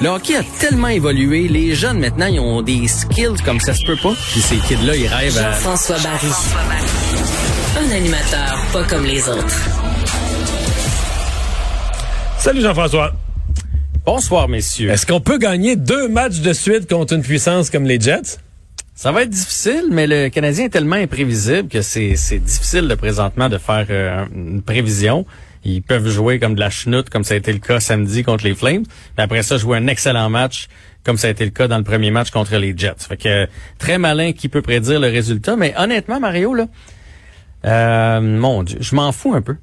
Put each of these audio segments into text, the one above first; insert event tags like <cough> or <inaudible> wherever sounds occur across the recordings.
Le hockey a tellement évolué, les jeunes maintenant, ils ont des skills comme ça se peut pas. Puis ces kids-là, ils rêvent à... Jean-François Barry. Un animateur pas comme les autres. Salut Jean-François. Bonsoir, messieurs. Est-ce qu'on peut gagner deux matchs de suite contre une puissance comme les Jets? Ça va être difficile, mais le Canadien est tellement imprévisible que c'est difficile de présentement de faire euh, une prévision. Ils peuvent jouer comme de la chenoute, comme ça a été le cas samedi contre les Flames. Mais après ça, jouer un excellent match, comme ça a été le cas dans le premier match contre les Jets. Fait que très malin qui peut prédire le résultat. Mais honnêtement, Mario, là, euh, mon Dieu, je m'en fous un peu.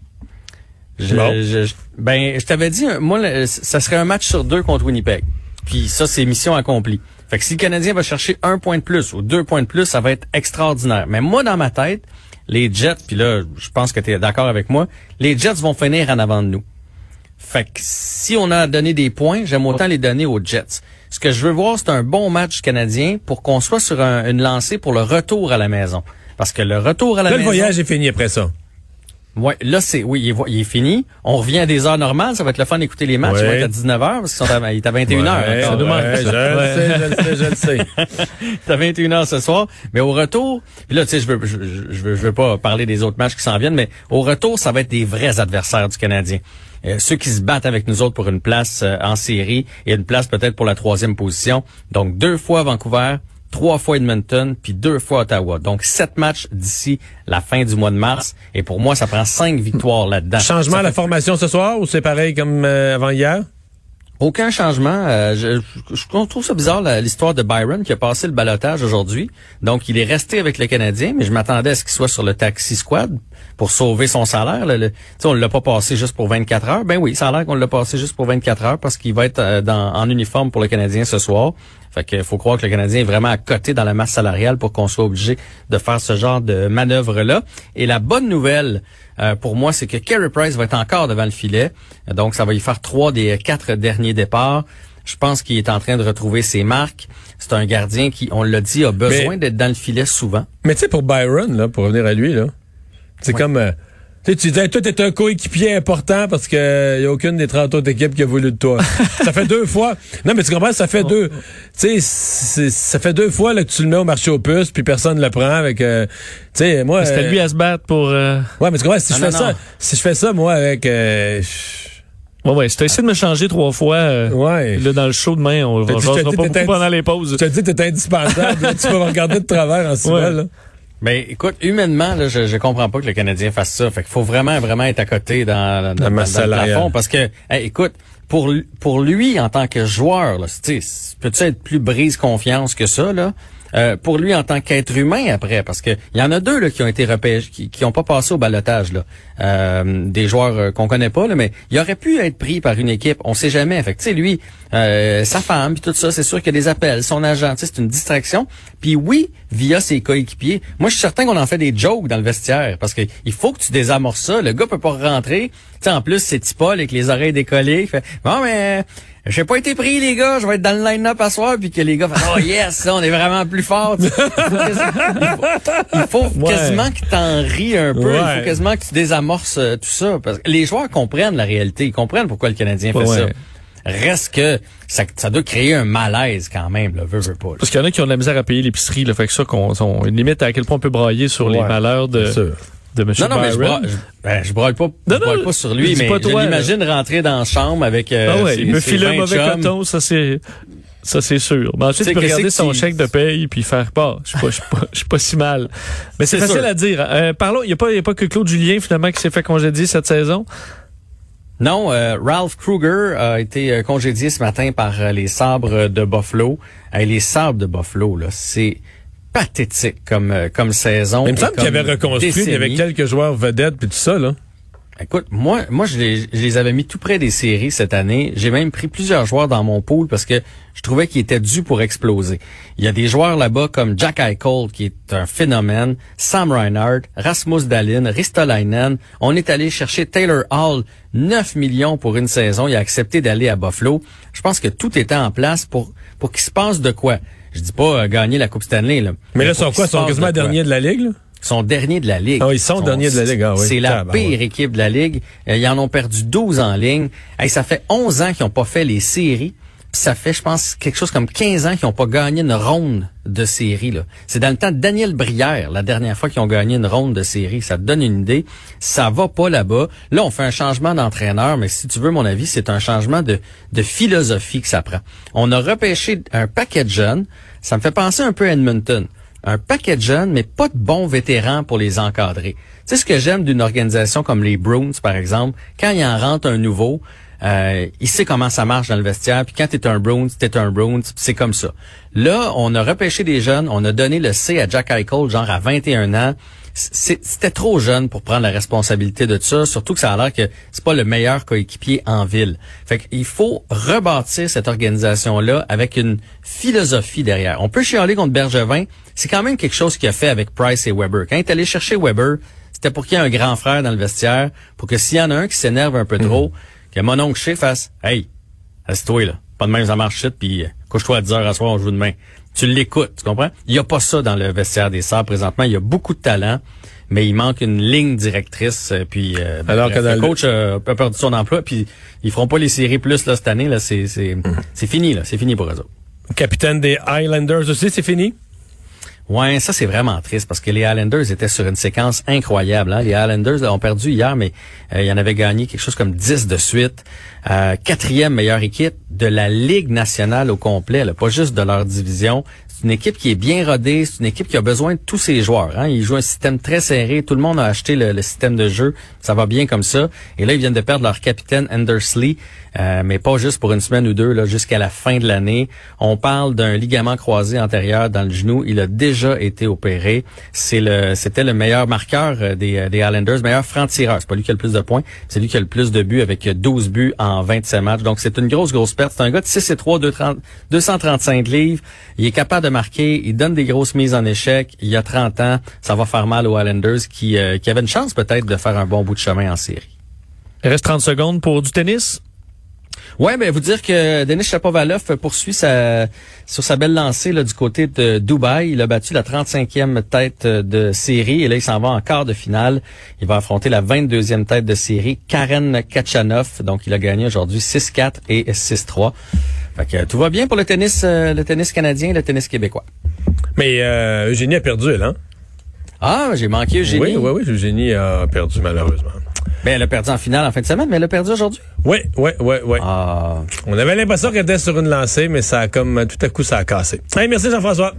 Je, je, ben, je t'avais dit, moi, ça serait un match sur deux contre Winnipeg. Puis ça, c'est mission accomplie. Fait que si le Canadien va chercher un point de plus ou deux points de plus, ça va être extraordinaire. Mais moi, dans ma tête, les Jets, puis là, je pense que tu es d'accord avec moi, les Jets vont finir en avant de nous. Fait que si on a donné des points, j'aime autant les donner aux Jets. Ce que je veux voir, c'est un bon match canadien pour qu'on soit sur une lancée pour le retour à la maison. Parce que le retour à la là, maison... le voyage est fini après ça. Ouais, là c'est oui, il est, il est, fini. On revient à des heures normales, ça va être le fun d'écouter les matchs, ouais. il va être à 19h parce qu'ils sont à, il est à 21h. Ouais, je, le sais, je le sais, je le sais. <laughs> c'est à 21h ce soir, mais au retour, puis là tu sais je veux je, je, veux je veux pas parler des autres matchs qui s'en viennent, mais au retour, ça va être des vrais adversaires du Canadien. Euh, ceux qui se battent avec nous autres pour une place euh, en série et une place peut-être pour la troisième position. Donc deux fois Vancouver, trois fois Edmonton, puis deux fois Ottawa. Donc, sept matchs d'ici la fin du mois de mars. Et pour moi, ça prend cinq victoires là-dedans. Changement à la formation ce soir ou c'est pareil comme euh, avant hier? Aucun changement. Euh, je, je, trouve ça bizarre l'histoire de Byron qui a passé le balotage aujourd'hui. Donc, il est resté avec le Canadien, mais je m'attendais à ce qu'il soit sur le taxi squad pour sauver son salaire. Le, le, on l'a pas passé juste pour 24 heures. Ben oui, ça a l'air qu'on l'a passé juste pour 24 heures parce qu'il va être euh, dans, en uniforme pour le Canadien ce soir. Fait que faut croire que le Canadien est vraiment à côté dans la masse salariale pour qu'on soit obligé de faire ce genre de manœuvre-là. Et la bonne nouvelle euh, pour moi, c'est que Carey Price va être encore devant le filet. Donc, ça va y faire trois des quatre derniers départs. Je pense qu'il est en train de retrouver ses marques. C'est un gardien qui, on l'a dit, a besoin d'être dans le filet souvent. Mais tu sais, pour Byron, là, pour revenir à lui, là, c'est comme... Euh, tu disais, toi, t'es un coéquipier important parce que y a aucune des 30 autres équipes qui a voulu de toi. ça fait deux fois. Non, mais tu comprends, ça fait deux. Tu sais, ça fait deux fois là, que tu le mets au marché aux puces, puis personne ne le prend avec. Euh, tu sais, moi. C'était euh, lui à se battre pour. Euh... Ouais, mais tu comprends, si non, je fais non, ça, non. si je fais ça, moi, avec. Euh, Ouais, ouais. Si t'as essayé de me changer trois fois, euh, ouais. là, dans le show demain, on va dit, pas dit, beaucoup pendant les pauses. Je te dis, t'es indispensable. là, tu vas me regarder de travers en souvent, Ouais. là. Mais écoute, humainement, là, je, je comprends pas que le Canadien fasse ça. Fait qu'il faut vraiment, vraiment être à côté dans, dans, La masse dans le plafond. Parce que, hey, écoute, pour, lui- pour lui, en tant que joueur, là, tu sais, peut-tu être plus brise confiance que ça, là? Euh, pour lui en tant qu'être humain après, parce que il y en a deux là, qui ont été repêchés, qui, qui ont pas passé au balotage là, Euh, des joueurs euh, qu'on connaît pas là, mais il aurait pu être pris par une équipe, on sait jamais. Fait tu sais lui, sa femme puis tout ça, c'est sûr qu'il y a des appels, son agent, c'est une distraction. Puis oui, via ses coéquipiers, moi je suis certain qu'on en fait des jokes dans le vestiaire, parce que il faut que tu désamorces ça. Le gars peut pas rentrer, tu sais en plus c'est Tipol avec les oreilles décollées, il fait bon mais j'ai pas été pris, les gars. Je vais être dans le line-up à soir, puis que les gars fassent, oh yes, on est vraiment plus fort. Il faut, quasiment- que t'en ris un peu. Il faut quasiment que tu désamorces euh, tout ça. Parce que les joueurs comprennent la réalité. Ils comprennent pourquoi le Canadien fait ça. Reste que ça, ça doit créer un malaise quand même, veux pas. là. Parce qu'il y en a qui ont de la misère à payer l'épicerie, là. Fait que ça, qu'on, on, limite à quel point on peut brailler sur les malheurs de. De M. Non, non, mais je, ben, je broille pas, je non, pas sur lui, mais pas je toi, l'imagine rentrer dans la chambre avec euh, Ah ouais, ses- il me file un 20 mauvais chums. coton, ça c'est ça c'est sûr. Mais ensuite, Tu peux regarder son tu- chèque de paye puis faire pas. Je suis pas, je suis pas, suis pas si mal. Mais c'est facile sûr. à dire. Euh, parlons, il y a pas, y a pas que Claude Julien finalement qui s'est fait congédier cette saison? Non, euh, Ralph Kruger a été euh, congédié ce matin par euh, les sabres de Buffalo. Euh, les sabres de Buffalo, là, c'est pathétique comme euh, comme saison. Mais il me semble qu'il avait reconstruit, il y avait décennie. quelques joueurs vedettes puis tout ça, là. Écoute, moi, moi, je les, je les avais mis tout près des séries cette année. J'ai même pris plusieurs joueurs dans mon pool parce que je trouvais qu'ils étaient dus pour exploser. Il y a des joueurs là-bas comme Jack Eichel, qui est un phénomène, Sam Reinhardt, Rasmus Dahlin, Ristolainen. On est allé chercher Taylor Hall, 9 millions pour une saison. Il a accepté d'aller à Buffalo. Je pense que tout était en place pour, pour qu'il se passe de quoi. Je dis pas euh, gagner la Coupe Stanley, là. Mais là, pour sont quoi? Ils sont quasiment de derniers de la Ligue, là? Ils sont derniers de la Ligue. Ah, ils sont derniers de la Ligue, ah oui. C'est la pire équipe de la Ligue. Euh, ils en ont perdu 12 en ligne. Hey, ça fait 11 ans qu'ils n'ont pas fait les séries. Ça fait, je pense, quelque chose comme 15 ans qu'ils n'ont pas gagné une ronde de série. C'est dans le temps de Daniel Brière, la dernière fois qu'ils ont gagné une ronde de série. Ça te donne une idée. Ça va pas là-bas. Là, on fait un changement d'entraîneur, mais si tu veux mon avis, c'est un changement de, de philosophie que ça prend. On a repêché un paquet de jeunes. Ça me fait penser un peu à Edmonton un paquet de jeunes, mais pas de bons vétérans pour les encadrer. Tu sais ce que j'aime d'une organisation comme les Bruins, par exemple, quand il en rentre un nouveau, euh, il sait comment ça marche dans le vestiaire, puis quand t'es un Bruins, t'es un puis c'est comme ça. Là, on a repêché des jeunes, on a donné le C à Jack Eichel, genre à 21 ans. C'était trop jeune pour prendre la responsabilité de ça, surtout que ça a l'air que c'est pas le meilleur coéquipier en ville. Fait qu'il faut rebâtir cette organisation-là avec une philosophie derrière. On peut chialer contre Bergevin, c'est quand même quelque chose qu'il a fait avec Price et Weber. Quand il est allé chercher Weber, c'était pour qu'il y ait un grand frère dans le vestiaire, pour que s'il y en a un qui s'énerve un peu trop, que mon oncle chez fasse « Hey, assieds-toi là, pas de même ça marche shit, puis euh, couche-toi à 10 heures à soir, on joue demain. » Tu l'écoutes, tu comprends? Il y a pas ça dans le vestiaire des Sabres présentement. Il y a beaucoup de talent, mais il manque une ligne directrice. euh, Puis euh, Alors bref, que dans le coach euh, a perdu son emploi, puis ils feront pas les séries plus là cette année. Là, c'est c'est c'est fini là, c'est fini pour eux autres. Capitaine des Highlanders aussi, c'est fini? Ouais, ça c'est vraiment triste parce que les Highlanders étaient sur une séquence incroyable. Hein? Les Highlanders ont perdu hier, mais euh, ils en avaient gagné quelque chose comme 10 de suite. Euh, quatrième meilleure équipe de la Ligue nationale au complet, là, pas juste de leur division. C'est une équipe qui est bien rodée, c'est une équipe qui a besoin de tous ses joueurs. Hein? Ils jouent un système très serré, tout le monde a acheté le, système de jeu, ça va bien comme ça. Et là, ils viennent de perdre leur capitaine Andersley, euh, mais pas juste pour une semaine ou deux, jusqu'à la fin de l'année. On parle d'un ligament croisé antérieur dans le genou. Il a déjà été opéré. C'est le, c'était le meilleur marqueur euh, des, euh, des Islanders, meilleur franc-tireur. C'est pas lui qui a le plus de points, c'est lui qui a le plus de buts avec euh, 12 buts en 27 matchs. Donc c'est une grosse, grosse perte. C'est un gars de 6 et 3, 230 235 livres. Il est capable de marquer. Il donne des grosses mises en échec. Il a 30 ans. Ça va faire mal aux Islanders qui, euh, qui avaient une chance peut-être de faire un bon bout de chemin en série. Il reste 30 secondes pour du tennis. Ouais, ben vous dire que Denis Shapovalov poursuit sa, sur sa belle lancée là, du côté de Dubaï. Il a battu la 35e tête de série et là il s'en va en quart de finale. Il va affronter la 22e tête de série, Karen Kachanov. Donc il a gagné aujourd'hui 6-4 et 6-3. Fait que tout va bien pour le tennis, euh, le tennis canadien, et le tennis québécois. Mais euh, Eugénie a perdu, elle, hein? Ah, j'ai manqué Eugénie. Oui, oui, oui, Eugénie a perdu, malheureusement. Ben, elle a perdu en finale en fin de semaine, mais elle a perdu aujourd'hui. Oui, oui, oui, oui. Ah. On avait l'impression qu'elle était sur une lancée, mais ça a comme tout à coup ça a cassé. Hey, merci Jean-François.